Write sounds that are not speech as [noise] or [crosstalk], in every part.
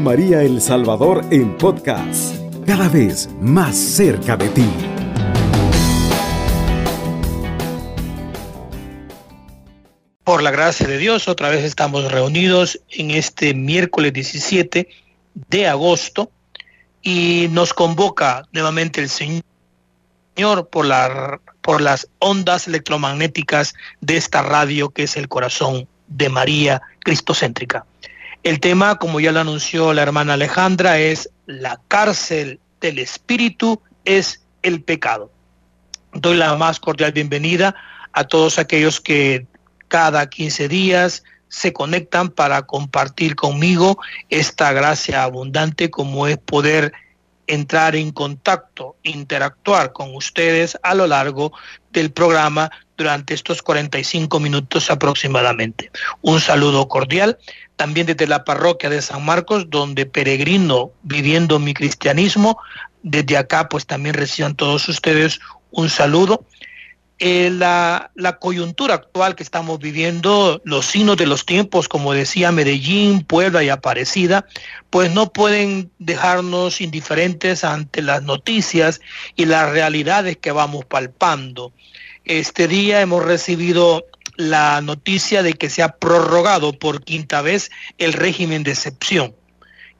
María El Salvador en podcast, cada vez más cerca de ti. Por la gracia de Dios, otra vez estamos reunidos en este miércoles 17 de agosto y nos convoca nuevamente el Señor por, la, por las ondas electromagnéticas de esta radio que es el corazón de María Cristocéntrica. El tema, como ya lo anunció la hermana Alejandra, es la cárcel del espíritu es el pecado. Doy la más cordial bienvenida a todos aquellos que cada 15 días se conectan para compartir conmigo esta gracia abundante como es poder entrar en contacto, interactuar con ustedes a lo largo del programa durante estos 45 minutos aproximadamente. Un saludo cordial también desde la parroquia de San Marcos, donde peregrino viviendo mi cristianismo. Desde acá, pues también reciban todos ustedes un saludo. Eh, la, la, coyuntura actual que estamos viviendo, los signos de los tiempos, como decía Medellín, Puebla y Aparecida, pues no pueden dejarnos indiferentes ante las noticias y las realidades que vamos palpando. Este día hemos recibido la noticia de que se ha prorrogado por quinta vez el régimen de excepción.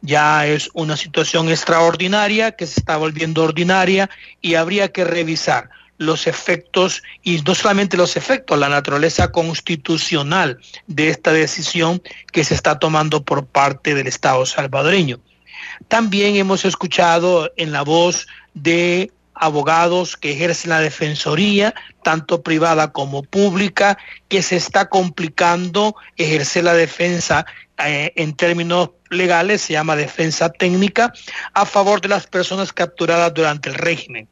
Ya es una situación extraordinaria que se está volviendo ordinaria y habría que revisar los efectos, y no solamente los efectos, la naturaleza constitucional de esta decisión que se está tomando por parte del Estado salvadoreño. También hemos escuchado en la voz de abogados que ejercen la defensoría, tanto privada como pública, que se está complicando ejercer la defensa eh, en términos legales, se llama defensa técnica, a favor de las personas capturadas durante el régimen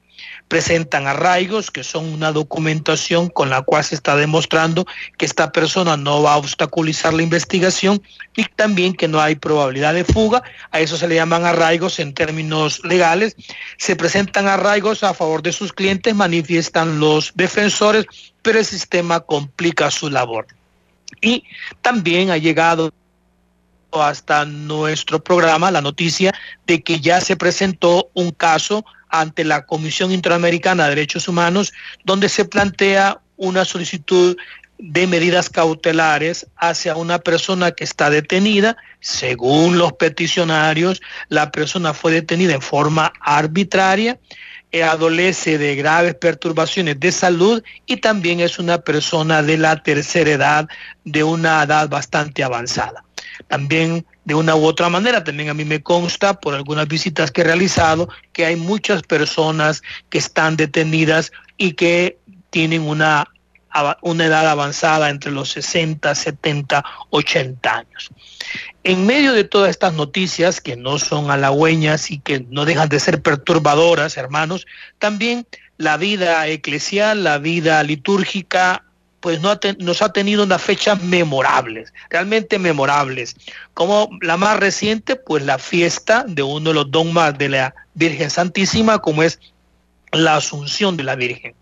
presentan arraigos, que son una documentación con la cual se está demostrando que esta persona no va a obstaculizar la investigación y también que no hay probabilidad de fuga. A eso se le llaman arraigos en términos legales. Se presentan arraigos a favor de sus clientes, manifiestan los defensores, pero el sistema complica su labor. Y también ha llegado hasta nuestro programa la noticia de que ya se presentó un caso ante la Comisión Interamericana de Derechos Humanos, donde se plantea una solicitud de medidas cautelares hacia una persona que está detenida. Según los peticionarios, la persona fue detenida en forma arbitraria, eh, adolece de graves perturbaciones de salud y también es una persona de la tercera edad, de una edad bastante avanzada. También de una u otra manera, también a mí me consta por algunas visitas que he realizado que hay muchas personas que están detenidas y que tienen una, una edad avanzada entre los 60, 70, 80 años. En medio de todas estas noticias que no son halagüeñas y que no dejan de ser perturbadoras, hermanos, también la vida eclesial, la vida litúrgica pues no nos ha tenido unas fechas memorables, realmente memorables. Como la más reciente, pues la fiesta de uno de los dogmas de la Virgen Santísima, como es la Asunción de la Virgen.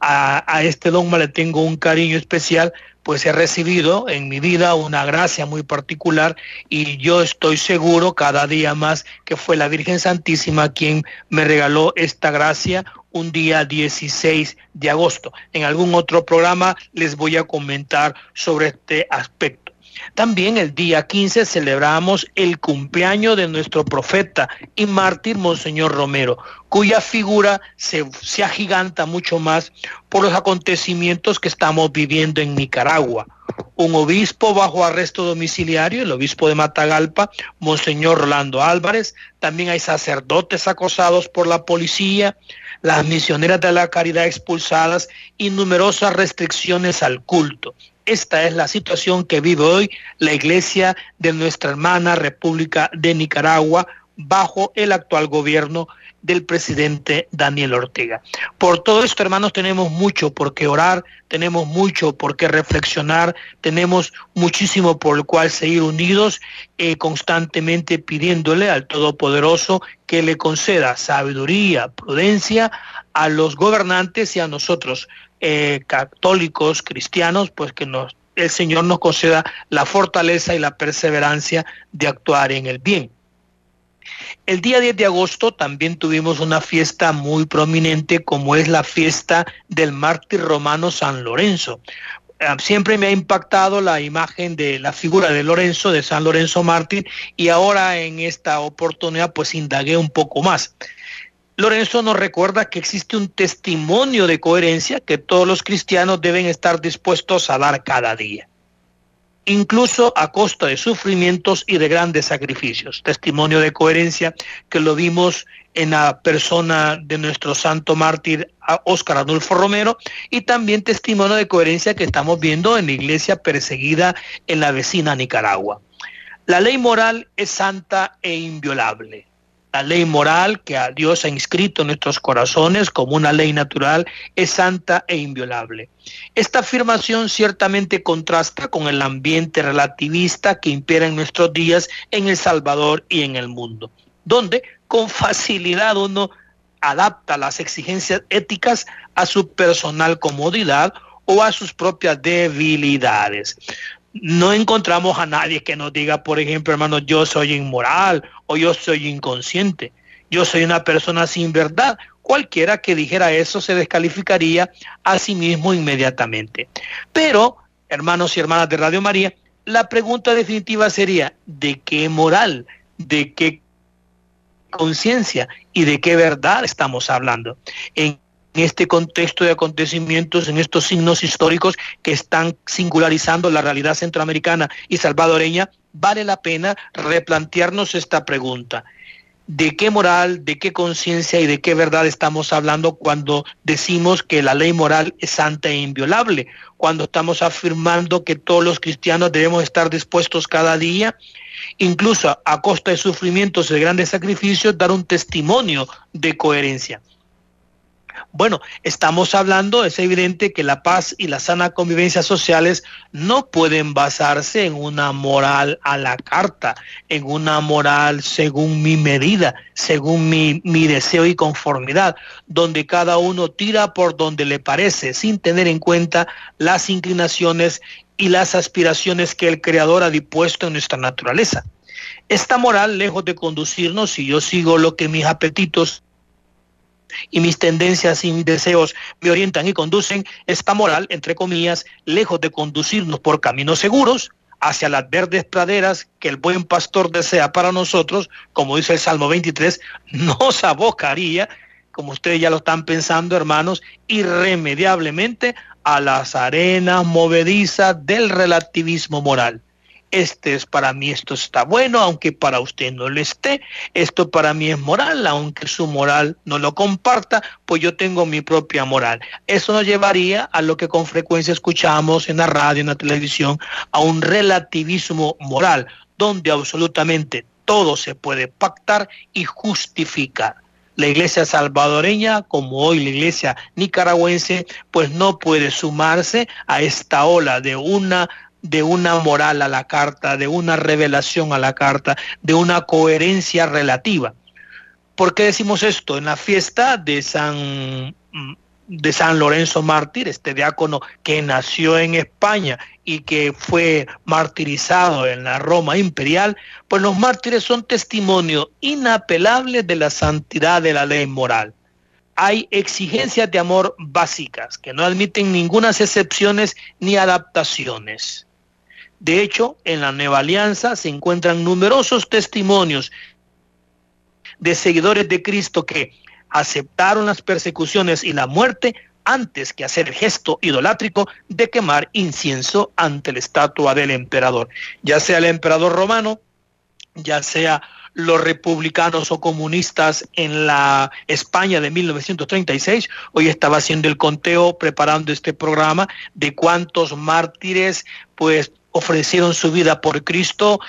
A, este dogma le tengo un cariño especial, pues he recibido en mi vida una gracia muy particular y yo estoy seguro cada día más que fue la Virgen Santísima quien me regaló esta gracia un día 16 de agosto. En algún otro programa les voy a comentar sobre este aspecto. También el día 15 celebramos el cumpleaños de nuestro profeta y mártir Monseñor Romero, cuya figura se, se agiganta mucho más por los acontecimientos que estamos viviendo en Nicaragua. Un obispo bajo arresto domiciliario, el obispo de Matagalpa, Monseñor Rolando Álvarez. También hay sacerdotes acosados por la policía, las misioneras de la caridad expulsadas y numerosas restricciones al culto. Esta es la situación que vive hoy la iglesia de nuestra hermana República de Nicaragua bajo el actual gobierno del presidente Daniel Ortega. Por todo esto, hermanos, tenemos mucho por qué orar, tenemos mucho por qué reflexionar, tenemos muchísimo por el cual seguir unidos, eh, constantemente pidiéndole al Todopoderoso que le conceda sabiduría, prudencia a los gobernantes y a nosotros, eh, católicos, cristianos, pues que nos, el Señor nos conceda la fortaleza y la perseverancia de actuar en el bien. El día 10 de agosto también tuvimos una fiesta muy prominente como es la fiesta del mártir romano San Lorenzo. Ah, siempre me ha impactado la imagen de la figura de Lorenzo, de San Lorenzo Mártir, y ahora en esta oportunidad pues indagué un poco más. Lorenzo nos recuerda que existe un testimonio de coherencia que todos los cristianos deben estar dispuestos a dar cada día, incluso a costa de sufrimientos y de grandes sacrificios. Testimonio de coherencia que lo vimos en la persona de nuestro santo mártir Óscar Adolfo Romero y también testimonio de coherencia que estamos viendo en la iglesia perseguida en la vecina Nicaragua. La ley moral es santa e inviolable. La ley moral que a Dios ha inscrito en nuestros corazones como una ley natural es santa e inviolable. Esta afirmación ciertamente contrasta con el ambiente relativista que impera en nuestros días en El Salvador y en el mundo, donde con facilidad uno adapta las exigencias éticas a su personal comodidad o a sus propias debilidades. No encontramos a nadie que nos diga, por ejemplo, hermano, yo soy inmoral o yo soy inconsciente, yo soy una persona sin verdad. Cualquiera que dijera eso se descalificaría a sí mismo inmediatamente. Pero, hermanos y hermanas de Radio María, la pregunta definitiva sería, ¿de qué moral, de qué conciencia y de qué verdad estamos hablando. Este contexto de acontecimientos, en estos signos históricos que están singularizando la realidad centroamericana y salvadoreña, vale la pena replantearnos esta pregunta. ¿De qué moral, de qué conciencia y de qué verdad estamos hablando cuando decimos que la ley moral es santa e inviolable? Cuando estamos afirmando que todos los cristianos debemos estar dispuestos cada día incluso a costa de sufrimientos y de grandes sacrificios, dar un testimonio de coherencia. Bueno, estamos hablando, es evidente que la paz y la sana convivencia sociales no pueden basarse en una moral a la carta, en una moral según mi medida, según mi, mi deseo y conformidad, donde cada uno tira por donde le parece, sin tener en cuenta las inclinaciones y las aspiraciones que el Creador ha dispuesto en nuestra naturaleza. Esta moral, lejos de conducirnos, si yo sigo lo que mis apetitos y mis tendencias y mis deseos me orientan y conducen, esta moral, entre comillas, lejos de conducirnos por caminos seguros hacia las verdes praderas que el buen pastor desea para nosotros, como dice el Salmo 23, [laughs] nos abocaría, como ustedes ya lo están pensando, hermanos, irremediablemente a las arenas movedizas del relativismo moral. Este es para mí, esto está bueno, aunque para usted no lo esté. Esto para mí es moral, aunque su moral no lo comparta, pues yo tengo mi propia moral. Eso nos llevaría a lo que con frecuencia escuchamos en la radio, en la televisión, a un relativismo moral, donde absolutamente todo se puede pactar y justificar la iglesia salvadoreña, como hoy la iglesia nicaragüense, pues no puede sumarse a esta ola de una de una moral a la carta, de una revelación a la carta, de una coherencia relativa. ¿Por qué decimos esto? En la fiesta de San de San Lorenzo Mártir, este diácono que nació en España y que fue martirizado en la Roma imperial, pues los mártires son testimonio inapelable de la santidad de la ley moral. Hay exigencias de amor básicas que no admiten ninguna excepciones ni adaptaciones. De hecho, en la Nueva Alianza se encuentran numerosos testimonios de seguidores de Cristo que aceptaron las persecuciones y la muerte antes que hacer el gesto idolátrico de quemar incienso ante la estatua del emperador, ya sea el emperador romano, ya sea los republicanos o comunistas en la España de 1936. Hoy estaba haciendo el conteo preparando este programa de cuántos mártires pues ofrecieron su vida por Cristo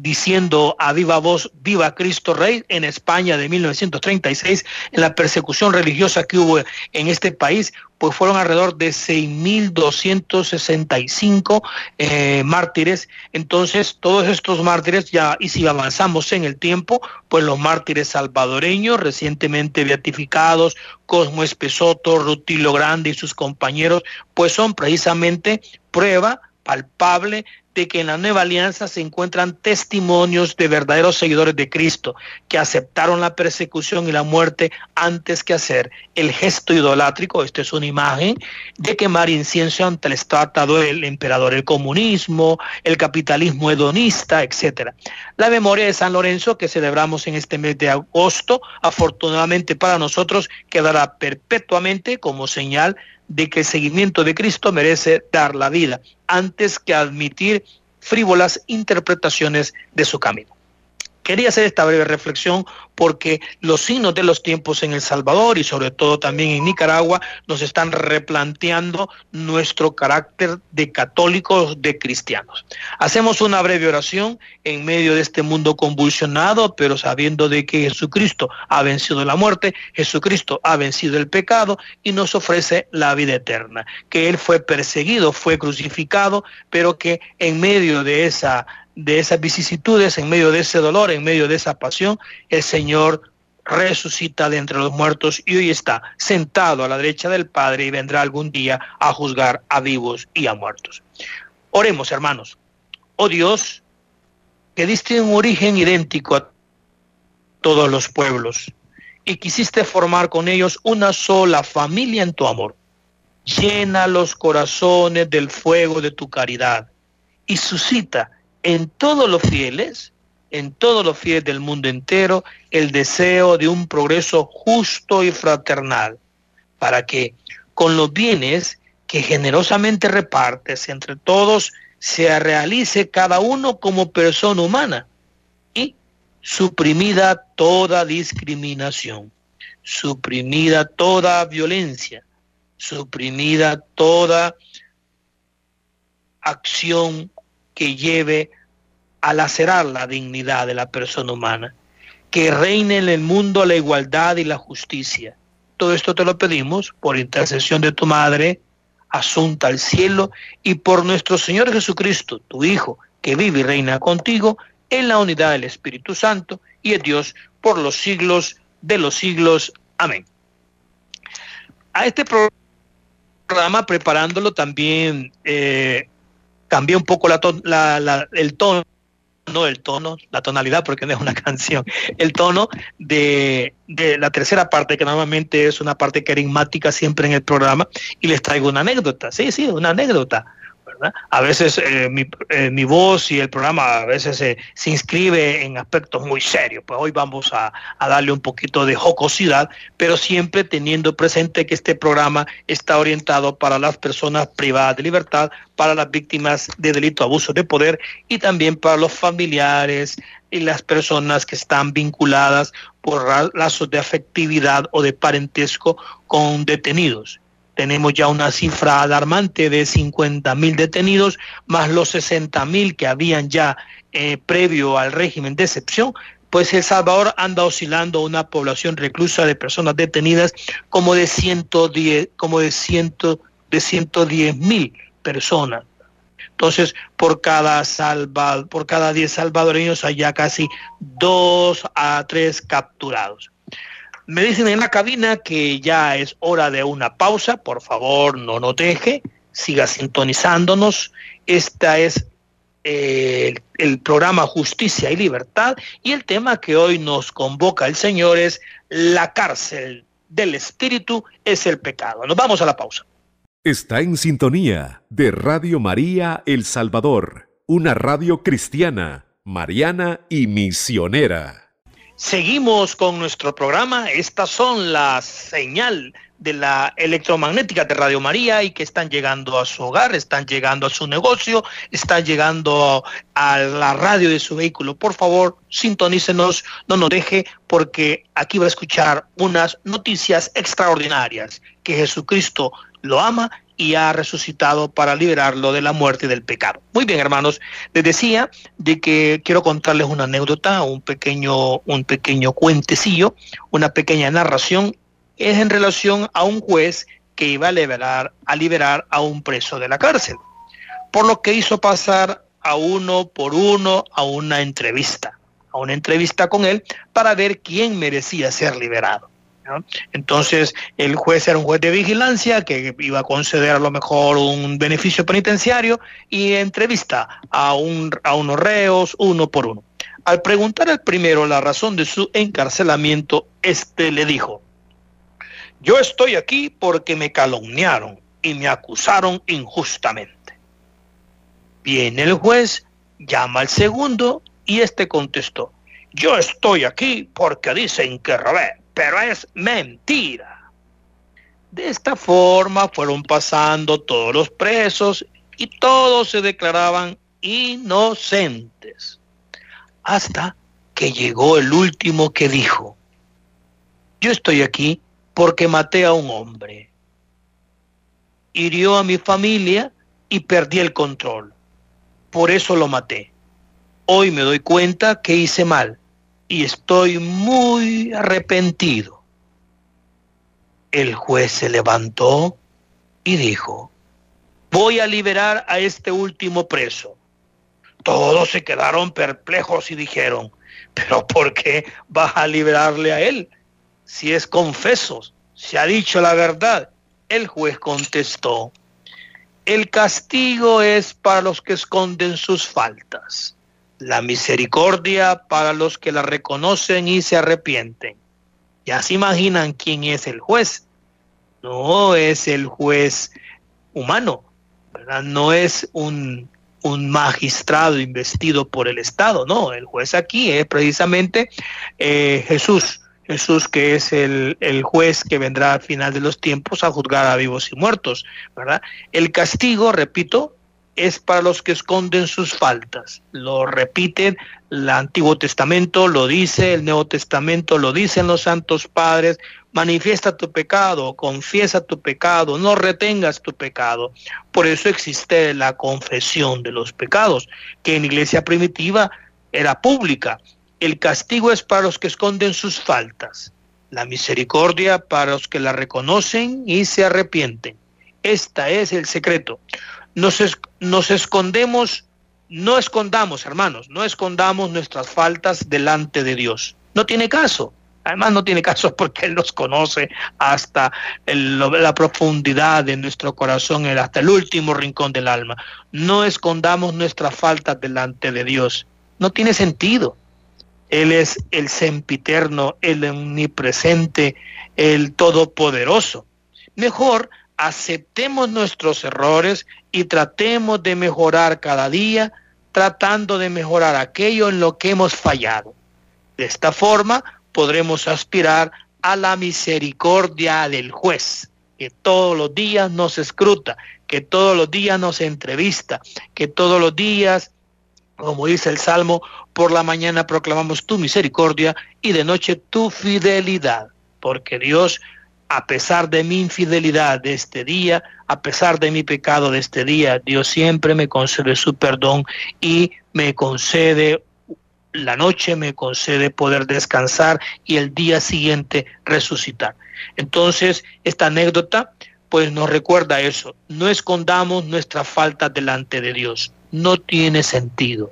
diciendo a viva voz, viva Cristo Rey, en España de 1936, en la persecución religiosa que hubo en este país, pues fueron alrededor de 6.265 eh, mártires. Entonces, todos estos mártires, ya, y si avanzamos en el tiempo, pues los mártires salvadoreños, recientemente beatificados, Cosmo Espesoto, Rutilo Grande y sus compañeros, pues son precisamente prueba palpable de que en la nueva alianza se encuentran testimonios de verdaderos seguidores de Cristo que aceptaron la persecución y la muerte antes que hacer el gesto idolátrico, esto es una imagen, de quemar incienso ante el estado del emperador, el comunismo, el capitalismo hedonista, etc. La memoria de San Lorenzo que celebramos en este mes de agosto, afortunadamente para nosotros, quedará perpetuamente como señal de que el seguimiento de Cristo merece dar la vida antes que admitir frívolas interpretaciones de su camino. Quería hacer esta breve reflexión porque los signos de los tiempos en El Salvador y sobre todo también en Nicaragua nos están replanteando nuestro carácter de católicos, de cristianos. Hacemos una breve oración en medio de este mundo convulsionado, pero sabiendo de que Jesucristo ha vencido la muerte, Jesucristo ha vencido el pecado y nos ofrece la vida eterna, que Él fue perseguido, fue crucificado, pero que en medio de esa de esas vicisitudes, en medio de ese dolor, en medio de esa pasión, el Señor resucita de entre los muertos y hoy está sentado a la derecha del Padre y vendrá algún día a juzgar a vivos y a muertos. Oremos, hermanos. Oh Dios, que diste un origen idéntico a todos los pueblos y quisiste formar con ellos una sola familia en tu amor. Llena los corazones del fuego de tu caridad y suscita en todos los fieles, en todos los fieles del mundo entero, el deseo de un progreso justo y fraternal, para que con los bienes que generosamente repartes entre todos, se realice cada uno como persona humana y suprimida toda discriminación, suprimida toda violencia, suprimida toda acción que lleve a lacerar la dignidad de la persona humana, que reine en el mundo la igualdad y la justicia. Todo esto te lo pedimos por intercesión de tu Madre, asunta al cielo, y por nuestro Señor Jesucristo, tu Hijo, que vive y reina contigo en la unidad del Espíritu Santo y es Dios por los siglos de los siglos. Amén. A este programa, preparándolo también, eh, cambié un poco la, el tono no el tono, la tonalidad, porque no es una [laughs] canción, el tono de, de, la tercera parte, que normalmente es una parte carismática siempre en el programa, y les traigo una anécdota. Sí, sí, una anécdota. A veces eh, eh, mi, voz y el programa a veces se inscribe en aspectos muy serios. Pues hoy vamos a, a, darle un poquito de jocosidad, pero siempre teniendo presente que este programa está orientado para las personas privadas de libertad, para las víctimas de delito, abuso de poder y también para los familiares y las personas que están vinculadas por lazos de afectividad o de parentesco con detenidos tenemos ya una cifra alarmante de 50 mil detenidos, más los 60 mil que habían ya eh, previo al régimen de excepción, pues El Salvador anda oscilando una población reclusa de personas detenidas como de 110, como de, ciento, de 110 mil personas. Entonces, por cada, salva, por cada 10 salvadoreños hay ya casi 2 a 3 capturados. Me dicen en la cabina que ya es hora de una pausa. Por favor, no nos deje. Siga sintonizándonos. Esta es eh, el programa Justicia y Libertad. Y el tema que hoy nos convoca el Señor es la cárcel del espíritu es el pecado. Nos vamos a la pausa. Está en sintonía de Radio María El Salvador, una radio cristiana, mariana y misionera. Seguimos con nuestro programa. Estas son las señal de la electromagnética de Radio María y que están llegando a su hogar, están llegando a su negocio, están llegando a la radio de su vehículo. Por favor, sintonícenos, no nos deje, porque aquí va a escuchar unas noticias extraordinarias que Jesucristo lo ama y ha resucitado para liberarlo de la muerte y del pecado. Muy bien, hermanos, les decía de que quiero contarles una anécdota, un pequeño, un pequeño cuentecillo, una pequeña narración, es en relación a un juez que iba a liberar, a liberar a un preso de la cárcel, por lo que hizo pasar a uno por uno a una entrevista, a una entrevista con él para ver quién merecía ser liberado. Entonces, el juez era un juez de vigilancia que iba a conceder a lo mejor un beneficio penitenciario y entrevista a, un, a unos reos uno por uno. Al preguntar al primero la razón de su encarcelamiento, este le dijo, yo estoy aquí porque me calumniaron y me acusaron injustamente. Viene el juez, llama al segundo y este contestó, yo estoy aquí porque dicen que robé pero es mentira. De esta forma fueron pasando todos los presos y todos se declaraban inocentes. Hasta que llegó el último que dijo, yo estoy aquí porque maté a un hombre. Hirió a mi familia y perdí el control. Por eso lo maté. Hoy me doy cuenta que hice mal y estoy muy arrepentido. El juez se levantó y dijo, voy a liberar a este último preso. Todos se quedaron perplejos y dijeron, pero ¿por qué vas a liberarle a él? Si es confeso, se ha dicho la verdad. El juez contestó, el castigo es para los que esconden sus faltas la misericordia para los que la reconocen y se arrepienten. Ya se imaginan quién es el juez. No es el juez humano, ¿verdad? No es un, un magistrado investido por el Estado, no, el juez aquí es precisamente eh, Jesús, Jesús que es el, el, juez que vendrá al final de los tiempos a juzgar a vivos y muertos, ¿verdad? El castigo, repito, es para los que esconden sus faltas. Lo repiten el Antiguo Testamento, lo dice el Nuevo Testamento, lo dicen los santos padres. Manifiesta tu pecado, confiesa tu pecado, no retengas tu pecado. Por eso existe la confesión de los pecados, que en iglesia primitiva era pública. El castigo es para los que esconden sus faltas, la misericordia para los que la reconocen y se arrepienten. Este es el secreto nos, escondemos, no escondamos, hermanos, no escondamos nuestras faltas delante de Dios. No tiene caso. Además no tiene caso [laughs] porque Él nos conoce hasta la profundidad de nuestro corazón, hasta el último rincón del alma. No escondamos nuestras faltas delante de Dios. No tiene sentido. Él es el sempiterno, el omnipresente, el todopoderoso. Mejor aceptemos nuestros errores y tratemos de mejorar cada día, tratando de mejorar aquello en lo que hemos fallado. De esta forma podremos aspirar a la misericordia del juez, que todos los días nos escruta, que todos los días nos entrevista, que todos los días, como dice el Salmo, por la mañana proclamamos tu misericordia y de noche tu fidelidad, porque Dios a pesar de mi infidelidad de este día, a pesar de mi pecado de este día, Dios siempre me concede su perdón y me concede la noche, me concede poder descansar y el día siguiente resucitar. Entonces, esta anécdota pues nos recuerda eso. No escondamos nuestra falta delante de Dios. No tiene sentido.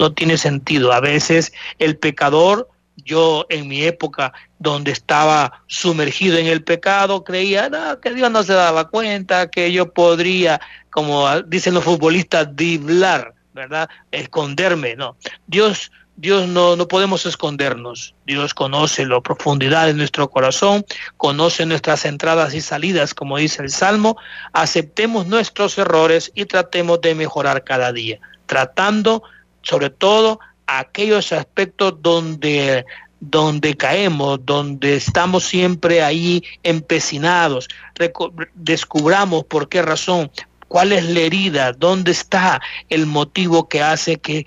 No tiene sentido. A veces el pecador yo en mi época donde estaba sumergido en el pecado creía que Dios no se daba cuenta, que yo podría, como dicen los futbolistas, diblar, ¿verdad? Esconderme, no. Dios Dios no, no podemos escondernos. Dios conoce la profundidad de nuestro corazón, conoce nuestras entradas y salidas, como dice el Salmo. Aceptemos nuestros errores y tratemos de mejorar cada día, tratando sobre todo aquellos aspectos donde donde caemos, donde estamos siempre ahí empecinados, descubramos por qué razón, cuál es la herida, dónde está el motivo que hace que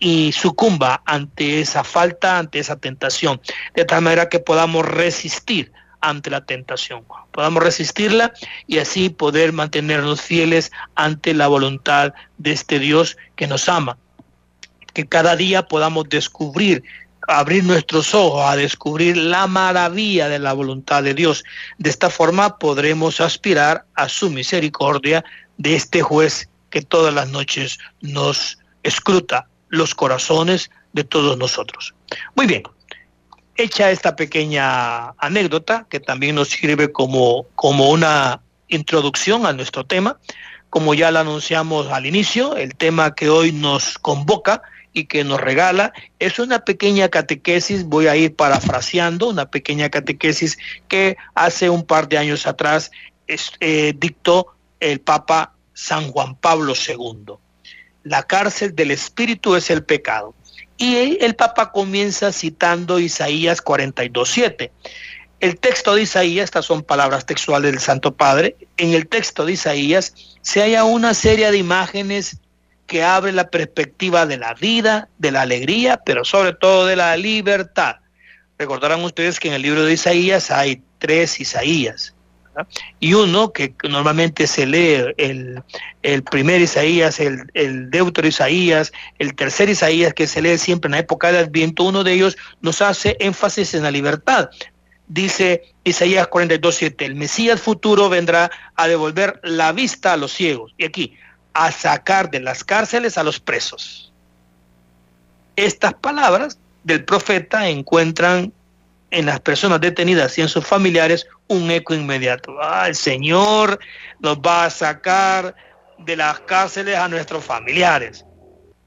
y sucumba ante esa falta, ante esa tentación, de tal manera que podamos resistir ante la tentación, podamos resistirla y así poder mantenernos fieles ante la voluntad de este Dios que nos ama que cada día podamos descubrir, abrir nuestros ojos a descubrir la maravilla de la voluntad de Dios. De esta forma podremos aspirar a su misericordia de este juez que todas las noches nos escruta los corazones de todos nosotros. Muy bien, hecha esta pequeña anécdota, que también nos sirve como, como una introducción a nuestro tema, como ya lo anunciamos al inicio, el tema que hoy nos convoca y que nos regala es una pequeña catequesis, voy a ir parafraseando, una pequeña catequesis que hace un par de años atrás eh, dictó el Papa San Juan Pablo II. La cárcel del espíritu es el pecado. Y el Papa comienza citando Isaías 42.7. El texto de Isaías, estas son palabras textuales del Santo Padre, en el texto de Isaías se halla una serie de imágenes que abre la perspectiva de la vida, de la alegría, pero sobre todo de la libertad. Recordarán ustedes que en el libro de Isaías hay tres Isaías y uno que normalmente se lee el, primer Isaías, el, el deutero Isaías, el tercer Isaías que se lee siempre en la época del Adviento, uno de ellos nos hace énfasis en la libertad. Dice Isaías 42.7, el Mesías futuro vendrá a devolver la vista a los ciegos. Y aquí, a sacar de las cárceles a los presos. Estas palabras del profeta encuentran en las personas detenidas y en sus familiares un eco inmediato. Ah, el Señor nos va a sacar de las cárceles a nuestros familiares.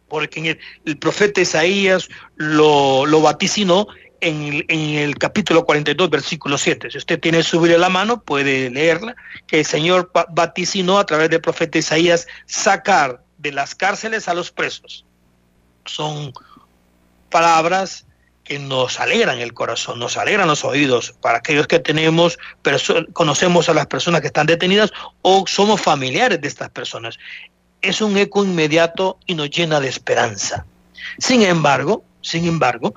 Porque el, profeta Isaías lo, lo vaticinó en el, capítulo 42, versículo 7. Si usted tiene su Biblia la mano, puede leerla, que el Señor vaticinó a través del profeta Isaías sacar de las cárceles a los presos. Son palabras que nos alegran el corazón, nos alegran los oídos para aquellos que tenemos, conocemos a las personas que están detenidas o somos familiares de estas personas. Es un eco inmediato y nos llena de esperanza. Sin embargo, sin embargo,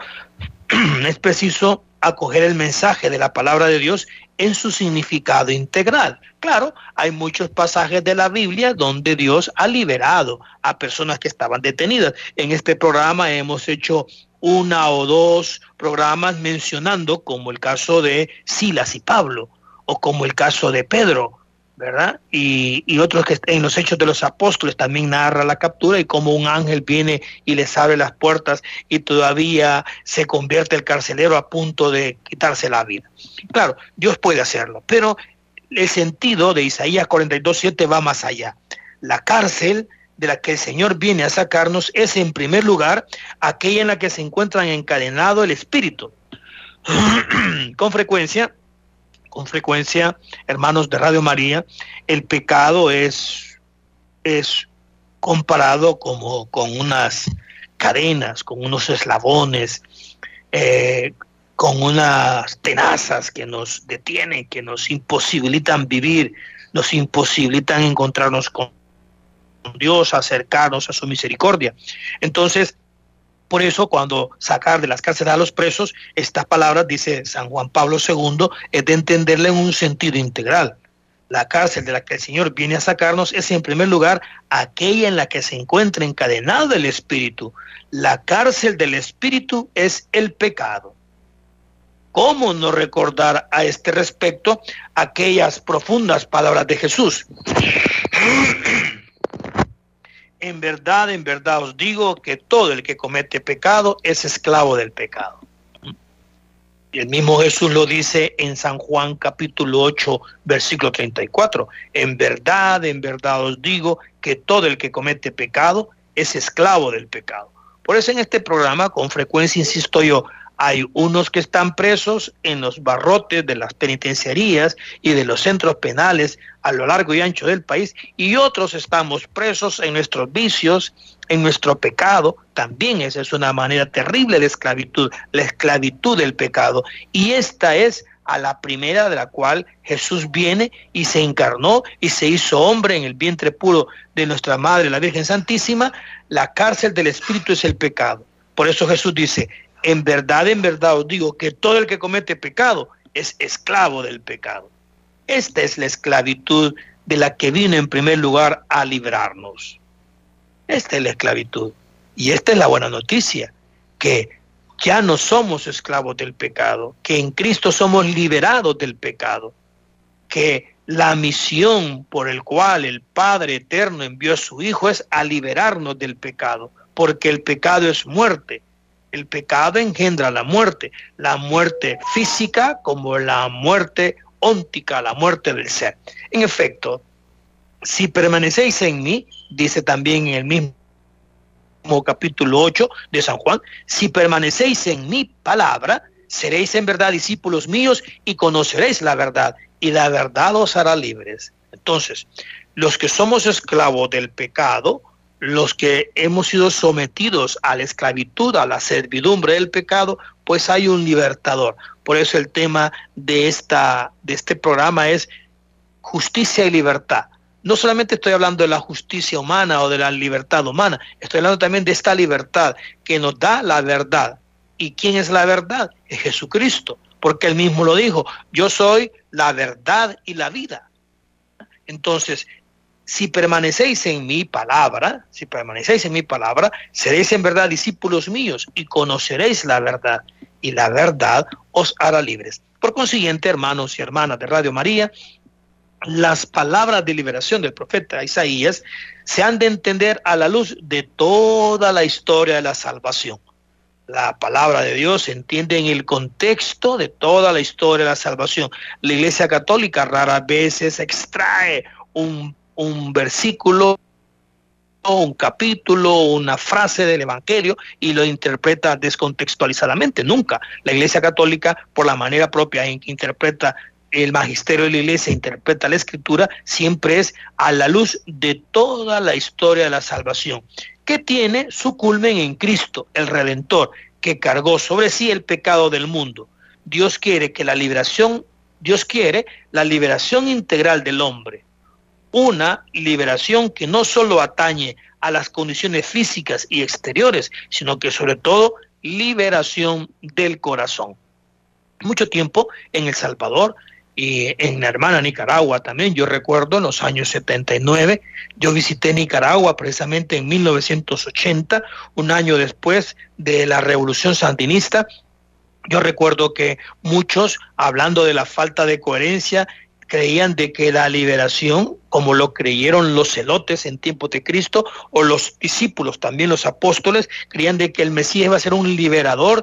[clears throat] es preciso acoger el mensaje de la palabra de Dios en su significado integral. Claro, hay muchos pasajes de la Biblia donde Dios ha liberado a personas que estaban detenidas. En este programa hemos hecho una o dos programas mencionando como el caso de Silas y Pablo o como el caso de Pedro, ¿verdad? Y, otros que en los hechos de los apóstoles también narra la captura y como un ángel viene y les abre las puertas y todavía se convierte el carcelero a punto de quitarse la vida. Claro, Dios puede hacerlo, pero el sentido de Isaías 42.7 va más allá. La cárcel de la que el Señor viene a sacarnos es en primer lugar aquella en la que se encuentra encadenado el espíritu. [clears throat] con frecuencia, con frecuencia, hermanos de Radio María, el pecado es, es comparado como con unas cadenas, con unos eslabones, eh, con unas tenazas que nos detienen, que nos imposibilitan vivir, nos imposibilitan encontrarnos con Dios, acercarnos a su misericordia. Entonces, por eso cuando sacar de las cárceles a los presos, estas palabras, dice San Juan Pablo II, es de entenderle en un sentido integral. La cárcel de la que el Señor viene a sacarnos es en primer lugar aquella en la que se encuentra encadenado el espíritu. La cárcel del espíritu es el pecado. ¿Cómo no recordar a este respecto aquellas profundas palabras de Jesús? En verdad, en verdad os digo que todo el que comete pecado es esclavo del pecado. Y el mismo Jesús lo dice en San Juan capítulo 8, versículo 34. En verdad, en verdad os digo que todo el que comete pecado es esclavo del pecado. Por eso en este programa, con frecuencia, insisto yo, hay unos que están presos en los barrotes de las penitenciarías y de los centros penales a lo largo y ancho del país y otros estamos presos en nuestros vicios, en nuestro pecado. También esa es una manera terrible de esclavitud, la esclavitud del pecado. Y esta es a la primera de la cual Jesús viene y se encarnó y se hizo hombre en el vientre puro de nuestra Madre, la Virgen Santísima. La cárcel del Espíritu es el pecado. Por eso Jesús dice, en verdad, en verdad os digo que todo el que comete pecado es esclavo del pecado. Esta es la esclavitud de la que vino en primer lugar a librarnos. Esta es la esclavitud. Y esta es la buena noticia, que ya no somos esclavos del pecado, que en Cristo somos liberados del pecado, que la misión por el cual el Padre Eterno envió a su Hijo es a liberarnos del pecado, porque el pecado es muerte El pecado engendra la muerte, la muerte física como la muerte óntica, la muerte del ser. En efecto, si permanecéis en mí, dice también en el mismo capítulo 8 de San Juan, si permanecéis en mi palabra, seréis en verdad discípulos míos y conoceréis la verdad, y la verdad os hará libres. Entonces, los que somos esclavos del pecado, los que hemos sido sometidos a la esclavitud, a la servidumbre del pecado, pues hay un libertador. Por eso el tema de, esta, de este programa es justicia y libertad. No solamente estoy hablando de la justicia humana o de la libertad humana, estoy hablando también de esta libertad que nos da la verdad. ¿Y quién es la verdad? Es Jesucristo, porque él mismo lo dijo, yo soy la verdad y la vida. Entonces, si permanecéis en mi palabra, si permanecéis en mi palabra, seréis en verdad discípulos míos y conoceréis la verdad, y la verdad os hará libres. Por consiguiente, hermanos y hermanas de Radio María, las palabras de liberación del profeta Isaías se han de entender a la luz de toda la historia de la salvación. La palabra de Dios se entiende en el contexto de toda la historia de la salvación. La Iglesia Católica rara veces extrae un un versículo, un capítulo, una frase del Evangelio y lo interpreta descontextualizadamente. Nunca. La Iglesia Católica, por la manera propia en que interpreta el magisterio de la Iglesia, interpreta la Escritura, siempre es a la luz de toda la historia de la salvación, que tiene su culmen en Cristo, el Redentor, que cargó sobre sí el pecado del mundo. Dios quiere que la liberación, Dios quiere la liberación integral del hombre una liberación que no solo atañe a las condiciones físicas y exteriores, sino que sobre todo liberación del corazón. Mucho tiempo en El Salvador y en la hermana Nicaragua también, yo recuerdo en los años 79, yo visité Nicaragua precisamente en 1980, un año después de la revolución sandinista, yo recuerdo que muchos, hablando de la falta de coherencia creían de que la liberación, como lo creyeron los celotes en tiempos de Cristo, o los discípulos, también los apóstoles, creían de que el Mesías iba a ser un liberador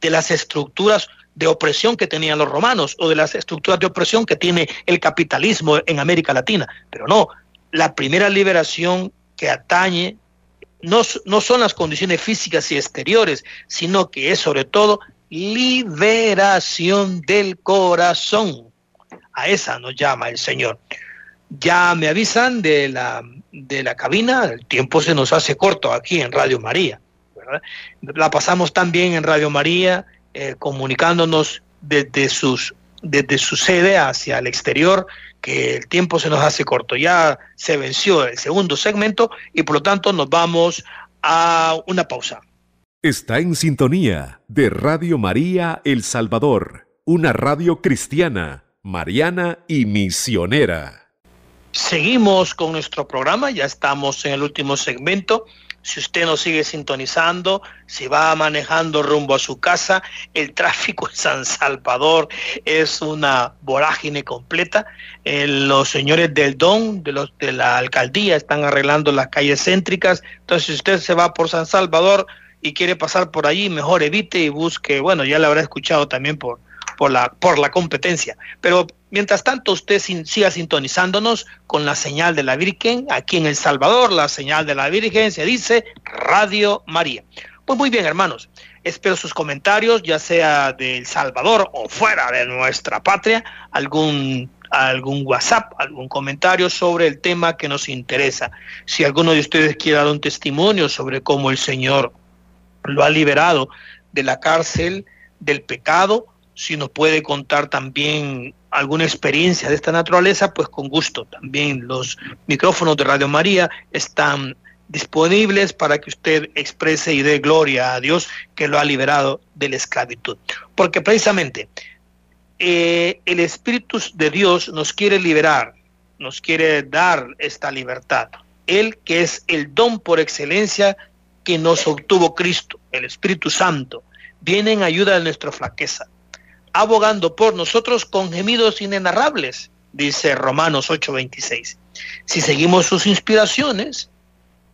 de las estructuras de opresión que tenían los romanos o de las estructuras de opresión que tiene el capitalismo en América Latina. Pero no, la primera liberación que atañe no, no son las condiciones físicas y exteriores, sino que es sobre todo liberación del corazón. A esa nos llama el Señor. Ya me avisan de la, de la cabina, el tiempo se nos hace corto aquí en Radio María. La pasamos también en Radio María, eh, comunicándonos desde, sus, desde su sede hacia el exterior, que el tiempo se nos hace corto. Ya se venció el segundo segmento y por lo tanto nos vamos a una pausa. Está en sintonía de Radio María El Salvador, una radio cristiana mariana y misionera. Seguimos con nuestro programa, ya estamos en el último segmento. Si usted nos sigue sintonizando, si va manejando rumbo a su casa, el tráfico en San Salvador es una vorágine completa. Eh, los señores del DON, de, los, de la alcaldía, están arreglando las calles céntricas. Entonces, si usted se va por San Salvador y quiere pasar por allí, mejor evite y busque, bueno, ya lo habrá escuchado también por, por la, por la competencia. Pero mientras tanto, usted siga sintonizándonos con la señal de la Virgen. Aquí en El Salvador, la señal de la Virgen se dice Radio María. Pues muy bien, hermanos. Espero sus comentarios, ya sea de El Salvador o fuera de nuestra patria, algún algún WhatsApp, algún comentario sobre el tema que nos interesa. Si alguno de ustedes quiere dar un testimonio sobre cómo el Señor lo ha liberado de la cárcel del pecado, si nos puede contar también alguna experiencia de esta naturaleza, pues con gusto. También los micrófonos de Radio María están disponibles para que usted exprese y dé gloria a Dios que lo ha liberado de la esclavitud. Porque precisamente eh, el Espíritu de Dios nos quiere liberar, nos quiere dar esta libertad. Él que es el don por excelencia que nos obtuvo Cristo, el Espíritu Santo, viene en ayuda de nuestra flaqueza abogando por nosotros con gemidos inenarrables, dice Romanos 8:26. Si seguimos sus inspiraciones,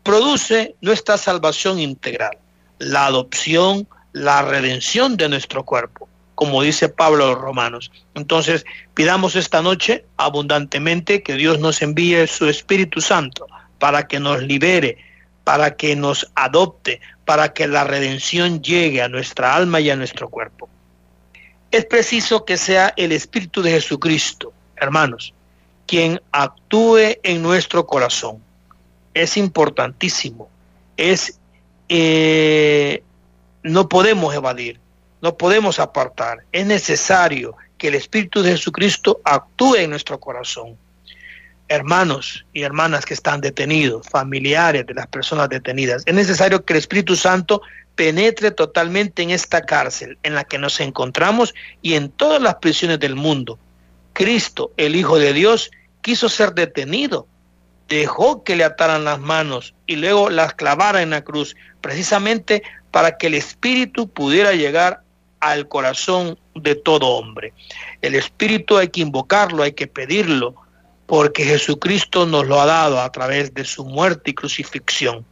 produce nuestra salvación integral. la adopción, la redención de nuestro cuerpo, como dice Pablo a los romanos. Entonces, pidamos esta noche abundantemente que Dios nos envíe su Espíritu Santo para que nos libere, para que nos adopte, para que la redención llegue a nuestra alma y a nuestro cuerpo. Es preciso que sea el Espíritu de Jesucristo, hermanos, quien actúe en nuestro corazón. Es importantísimo, es eh, no podemos evadir, no podemos apartar. Es necesario que el Espíritu de Jesucristo actúe en nuestro corazón. Hermanos y hermanas que están detenidos, familiares de las personas detenidas, es necesario que el Espíritu Santo penetre totalmente en esta cárcel en la que nos encontramos y en todas las prisiones del mundo. Cristo, el Hijo de Dios, quiso ser detenido, dejó que le ataran las manos y luego las clavara en la cruz, precisamente para que el Espíritu pudiera llegar al corazón de todo hombre. El Espíritu hay que invocarlo, hay que pedirlo, porque Jesucristo nos lo ha dado a través de su muerte y crucifixión.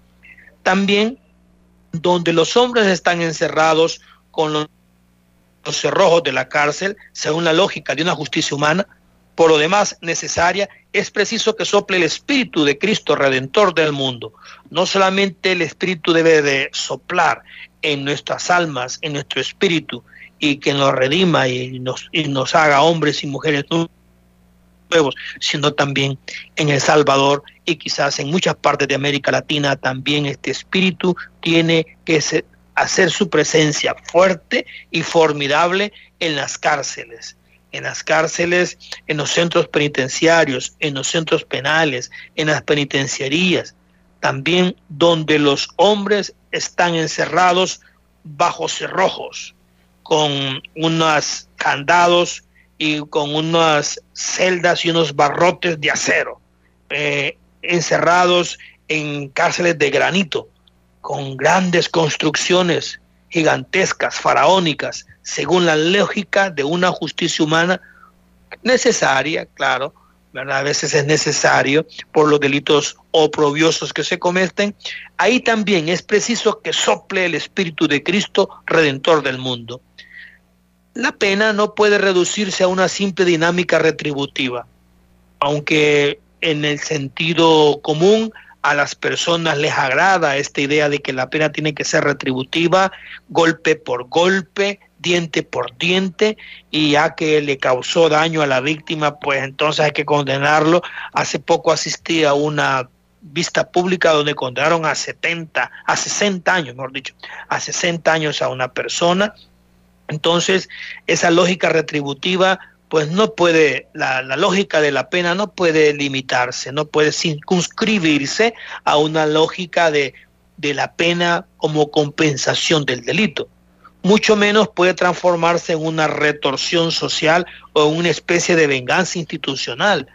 También donde los hombres están encerrados con los, cerrojos de la cárcel, según la lógica de una justicia humana, por lo demás necesaria, es preciso que sople el Espíritu de Cristo Redentor del mundo. No solamente el Espíritu debe de soplar en nuestras almas, en nuestro espíritu, y que nos redima y nos, haga hombres y mujeres sino también en El Salvador y quizás en muchas partes de América Latina también este espíritu tiene que hacer su presencia fuerte y formidable en las cárceles en las cárceles, en los centros penitenciarios, en los centros penales, en las penitenciarías, también donde los hombres están encerrados bajo cerrojos, con unos candados y con unas celdas y unos barrotes de acero, eh, encerrados en cárceles de granito, con grandes construcciones gigantescas, faraónicas, según la lógica de una justicia humana necesaria, claro, ¿verdad? a veces es necesario por los delitos oprobiosos que se cometen, ahí también es preciso que sople el Espíritu de Cristo, Redentor del mundo. La pena no puede reducirse a una simple dinámica retributiva, aunque en el sentido común a las personas les agrada esta idea de que la pena tiene que ser retributiva, golpe por golpe, diente por diente, y ya que le causó daño a la víctima, pues entonces hay que condenarlo. Hace poco asistí a una vista pública donde condenaron a 70, a 60 años, mejor dicho, a 60 años a una persona. Entonces, esa lógica retributiva pues no puede, la, lógica de la pena no puede limitarse, no puede circunscribirse a una lógica de, de la pena como compensación del delito. Mucho menos puede transformarse en una retorsión social o en una especie de venganza institucional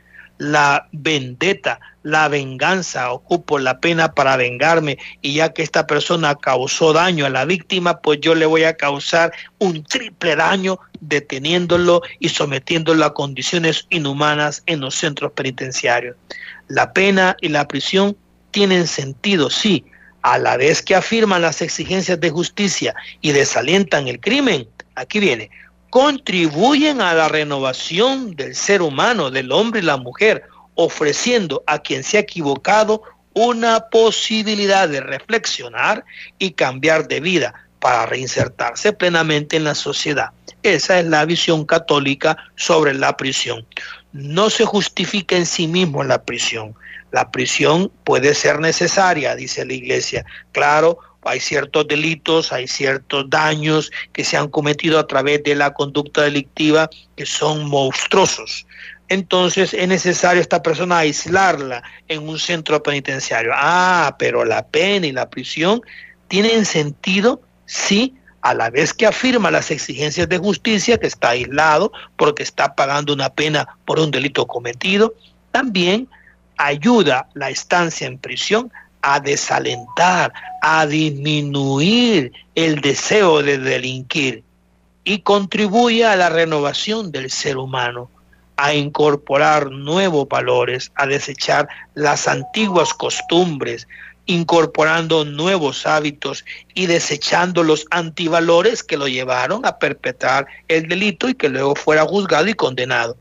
la vendetta, la venganza, ocupo la pena para vengarme y ya que esta persona causó daño a la víctima, pues yo le voy a causar un triple daño deteniéndolo y sometiéndolo a condiciones inhumanas en los centros penitenciarios. La pena y la prisión tienen sentido, sí, a la vez que afirman las exigencias de justicia y desalientan el crimen. Aquí viene, contribuyen a la renovación del ser humano, del hombre y la mujer, ofreciendo a quien se ha equivocado una posibilidad de reflexionar y cambiar de vida para reinsertarse plenamente en la sociedad. Esa es la visión católica sobre la prisión. No se justifica en sí mismo la prisión. La prisión puede ser necesaria, dice la Iglesia. Claro, hay ciertos delitos, hay ciertos daños que se han cometido a través de la conducta delictiva que son monstruosos. Entonces es necesario esta persona aislarla en un centro penitenciario. Ah, pero la pena y la prisión tienen sentido si a la vez que afirma las exigencias de justicia, que está aislado porque está pagando una pena por un delito cometido, también ayuda la estancia en prisión a desalentar, a disminuir el deseo de delinquir y contribuye a la renovación del ser humano, a incorporar nuevos valores, a desechar las antiguas costumbres, incorporando nuevos hábitos y desechando los antivalores que lo llevaron a perpetrar el delito y que luego fuera juzgado y condenado,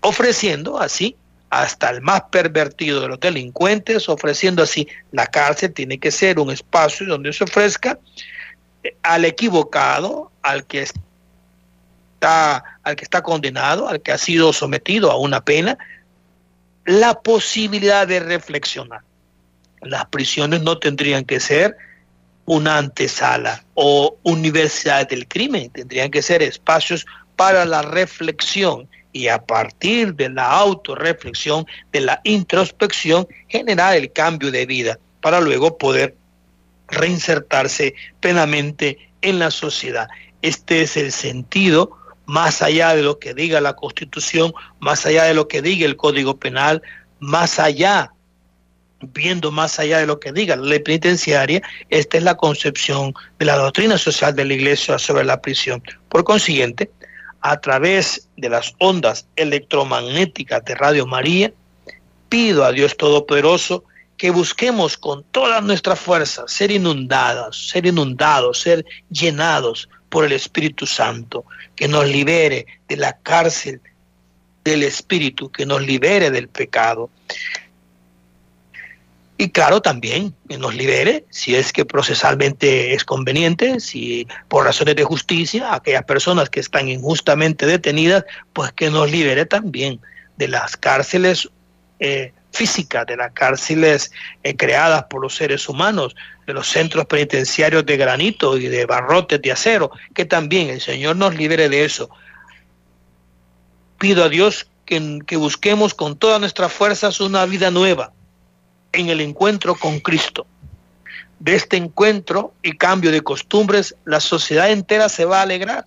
ofreciendo así hasta el más pervertido de los delincuentes, ofreciendo así la cárcel tiene que ser un espacio donde se ofrezca eh, al equivocado, al que está, al que está condenado, al que ha sido sometido a una pena, la posibilidad de reflexionar. Las prisiones no tendrían que ser una antesala o universidades del crimen, tendrían que ser espacios para la reflexión y a partir de la autorreflexión, de la introspección, generar el cambio de vida para luego poder reinsertarse plenamente en la sociedad. Este es el sentido, más allá de lo que diga la Constitución, más allá de lo que diga el Código Penal, más allá, viendo más allá de lo que diga la ley penitenciaria, esta es la concepción de la doctrina social de la Iglesia sobre la prisión. Por consiguiente, a través de las ondas electromagnéticas de Radio María, pido a Dios Todopoderoso que busquemos con toda nuestra fuerza ser inundados, ser inundados, ser llenados por el Espíritu Santo, que nos libere de la cárcel del Espíritu, que nos libere del pecado. Y claro, también que nos libere, si es que procesalmente es conveniente, si por razones de justicia, aquellas personas que están injustamente detenidas, pues que nos libere también de las cárceles eh, físicas, de las cárceles eh, creadas por los seres humanos, de los centros penitenciarios de granito y de barrotes de acero, que también el Señor nos libere de eso. Pido a Dios que, que busquemos con todas nuestras fuerzas una vida nueva, en el encuentro con Cristo. De este encuentro y cambio de costumbres, la sociedad entera se va a alegrar.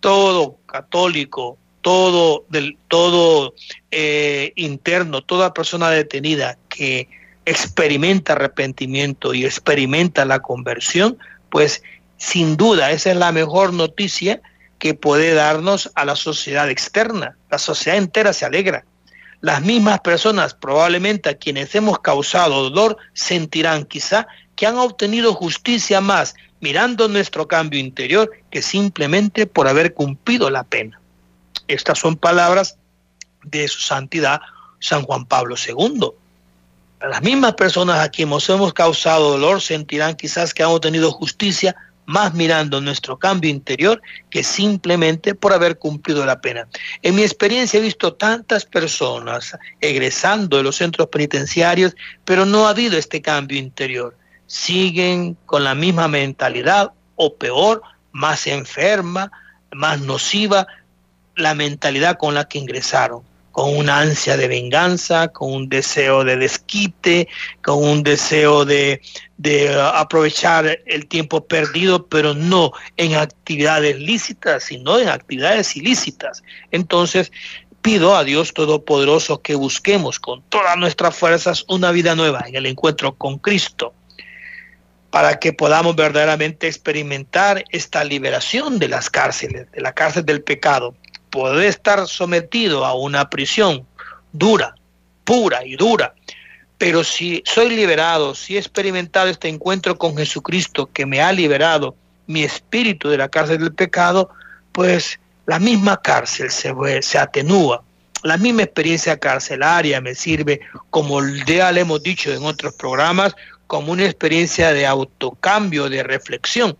Todo católico, todo, del, todo eh, interno, toda persona detenida que experimenta arrepentimiento y experimenta la conversión, pues sin duda esa es la mejor noticia que puede darnos a la sociedad externa. La sociedad entera se alegra las mismas personas probablemente a quienes hemos causado dolor sentirán quizá que han obtenido justicia más mirando nuestro cambio interior que simplemente por haber cumplido la pena. Estas son palabras de su santidad San Juan Pablo II. Las mismas personas a quienes hemos causado dolor sentirán quizás que han obtenido justicia más mirando nuestro cambio interior que simplemente por haber cumplido la pena. En mi experiencia he visto tantas personas egresando de los centros penitenciarios, pero no ha habido este cambio interior. Siguen con la misma mentalidad o peor, más enferma, más nociva, la mentalidad con la que ingresaron con una ansia de venganza, con un deseo de desquite, con un deseo de, aprovechar el tiempo perdido, pero no en actividades lícitas, sino en actividades ilícitas. Entonces, pido a Dios Todopoderoso que busquemos con todas nuestras fuerzas una vida nueva en el encuentro con Cristo, para que podamos verdaderamente experimentar esta liberación de las cárceles, de la cárcel del pecado, poder estar sometido a una prisión dura, pura y dura, pero si soy liberado, si he experimentado este encuentro con Jesucristo que me ha liberado mi espíritu de la cárcel del pecado, pues la misma cárcel se, se atenúa. La misma experiencia carcelaria me sirve, como ya le hemos dicho en otros programas, como una experiencia de autocambio, de reflexión.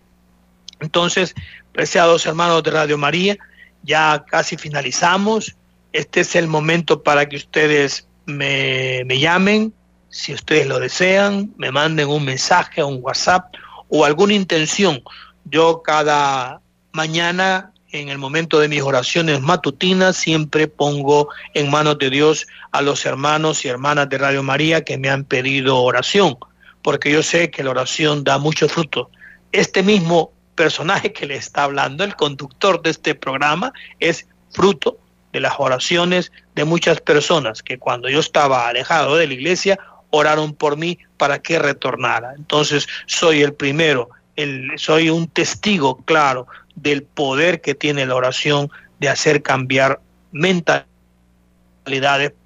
Entonces, preciados hermanos de Radio María, ya casi finalizamos. Este es el momento para que ustedes me, llamen, si ustedes lo desean, me manden un mensaje, un WhatsApp o alguna intención. Yo cada mañana, en el momento de mis oraciones matutinas, siempre pongo en manos de Dios a los hermanos y hermanas de Radio María que me han pedido oración, porque yo sé que la oración da mucho fruto. Este mismo personaje que le está hablando, el conductor de este programa, es fruto de las oraciones de muchas personas que cuando yo estaba alejado de la iglesia oraron por mí para que retornara. Entonces soy el primero, el, soy un testigo claro del poder que tiene la oración de hacer cambiar mentalidades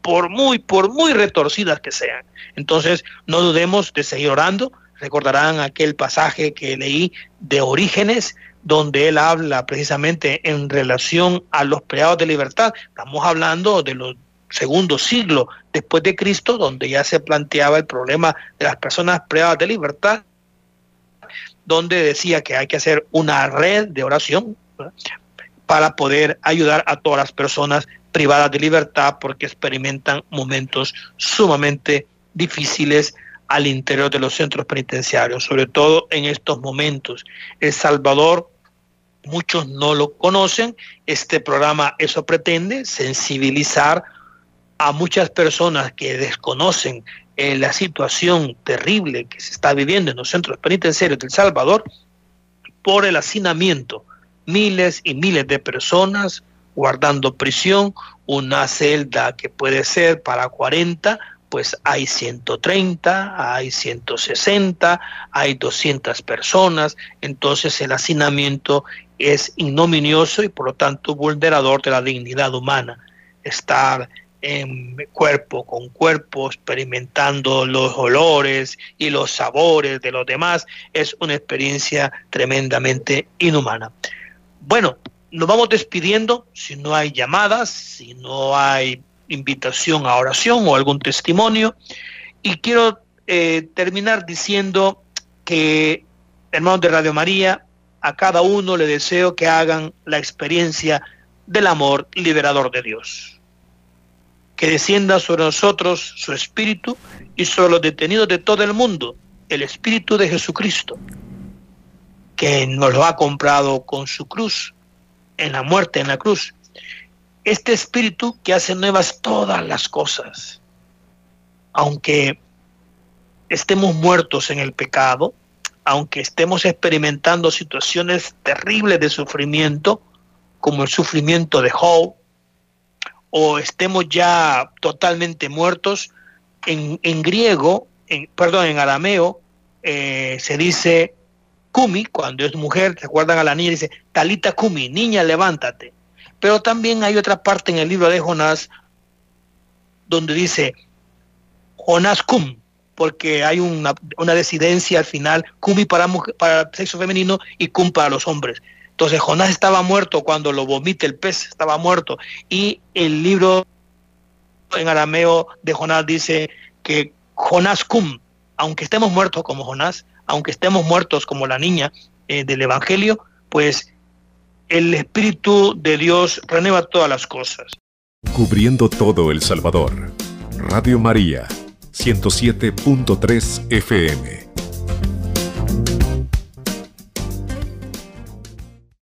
por muy, por muy retorcidas que sean. Entonces, no dudemos de seguir orando. Recordarán aquel pasaje que leí de Orígenes, donde él habla precisamente en relación a los privados de libertad. Estamos hablando de los segundo siglo después de Cristo, donde ya se planteaba el problema de las personas privadas de libertad, donde decía que hay que hacer una red de oración para poder ayudar a todas las personas privadas de libertad porque experimentan momentos sumamente difíciles al interior de los centros penitenciarios, sobre todo en estos momentos. El Salvador, muchos no lo conocen, este programa eso pretende, sensibilizar a muchas personas que desconocen eh, la situación terrible que se está viviendo en los centros penitenciarios de Salvador por el hacinamiento. Miles y miles de personas guardando prisión, una celda que puede ser para 40, pues hay 130, hay 160, hay 200 personas, entonces el hacinamiento es ignominioso y por lo tanto vulnerador de la dignidad humana. Estar en cuerpo con cuerpo, experimentando los olores y los sabores de los demás, es una experiencia tremendamente inhumana. Bueno, nos vamos despidiendo, si no hay llamadas, si no hay invitación a oración o algún testimonio, y quiero eh, terminar diciendo que, hermanos de Radio María, a cada uno le deseo que hagan la experiencia del amor liberador de Dios que descienda sobre nosotros su Espíritu y sobre los detenidos de todo el mundo, el Espíritu de Jesucristo, que nos lo ha comprado con su cruz, en la muerte, en la cruz. Este Espíritu que hace nuevas todas las cosas, aunque estemos muertos en el pecado, aunque estemos experimentando situaciones terribles de sufrimiento, como el sufrimiento de Job, o estemos ya totalmente muertos. En, griego, en, perdón, en arameo, eh, se dice kumi, cuando es mujer, ¿se acuerdan a la niña? Dice, talita kumi, niña, levántate. Pero también hay otra parte en el libro de Jonás donde dice, Jonás cum, porque hay una, una decidencia al final, kumi para, para el sexo femenino y cum para los hombres. Entonces Jonás estaba muerto cuando lo vomita el pez, estaba muerto. Y el libro en arameo de Jonás dice que Jonás cum, aunque estemos muertos como Jonás, aunque estemos muertos como la niña eh, del Evangelio, pues el Espíritu de Dios renueva todas las cosas. Cubriendo todo El Salvador. Radio María, 107.3 FM.